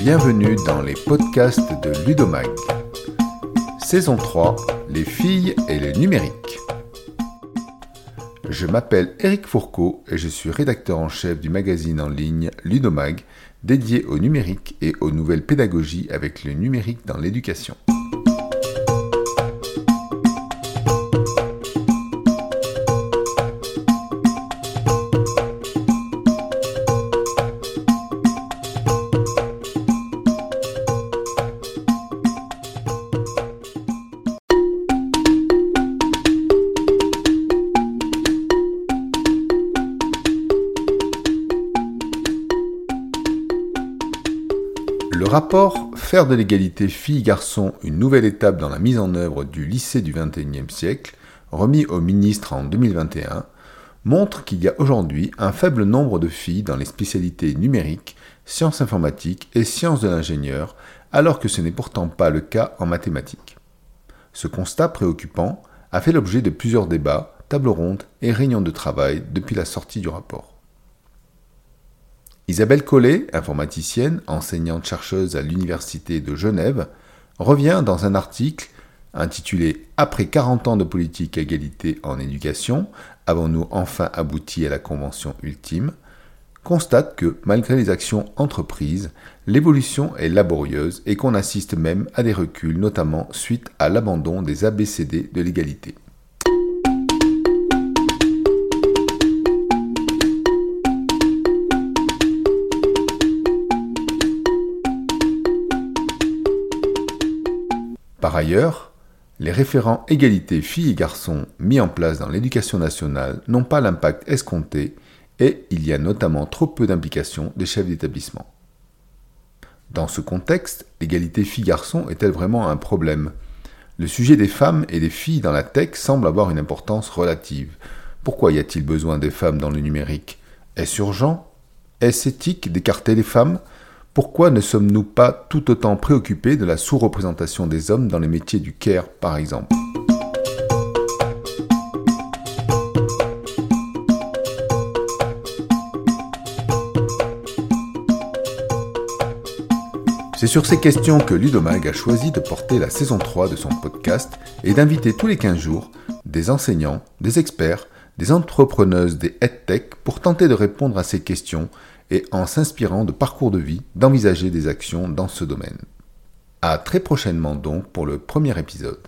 Bienvenue dans les podcasts de Ludomag. Saison 3, les filles et le numérique. Je m'appelle Eric Fourcault et je suis rédacteur en chef du magazine en ligne Ludomag, dédié au numérique et aux nouvelles pédagogies avec le numérique dans l'éducation. Le rapport Faire de l'égalité filles-garçons une nouvelle étape dans la mise en œuvre du lycée du XXIe siècle, remis au ministre en 2021, montre qu'il y a aujourd'hui un faible nombre de filles dans les spécialités numériques, sciences informatiques et sciences de l'ingénieur, alors que ce n'est pourtant pas le cas en mathématiques. Ce constat préoccupant a fait l'objet de plusieurs débats, tables rondes et réunions de travail depuis la sortie du rapport. Isabelle Collet, informaticienne, enseignante-chercheuse à l'Université de Genève, revient dans un article intitulé Après 40 ans de politique égalité en éducation, avons-nous enfin abouti à la convention ultime? constate que, malgré les actions entreprises, l'évolution est laborieuse et qu'on assiste même à des reculs, notamment suite à l'abandon des ABCD de l'égalité. Par ailleurs, les référents égalité filles et garçons mis en place dans l'éducation nationale n'ont pas l'impact escompté et il y a notamment trop peu d'implication des chefs d'établissement. Dans ce contexte, l'égalité filles-garçons est-elle vraiment un problème? Le sujet des femmes et des filles dans la tech semble avoir une importance relative. Pourquoi y a-t-il besoin des femmes dans le numérique? Est-ce urgent? Est-ce éthique d'écarter les femmes? Pourquoi ne sommes-nous pas tout autant préoccupés de la sous-représentation des hommes dans les métiers du care, par exemple? C'est sur ces questions que Ludomag a choisi de porter la saison 3 de son podcast et d'inviter tous les 15 jours des enseignants, des experts, des entrepreneuses des EdTech pour tenter de répondre à ces questions et en s'inspirant de parcours de vie, d'envisager des actions dans ce domaine. À très prochainement donc pour le premier épisode.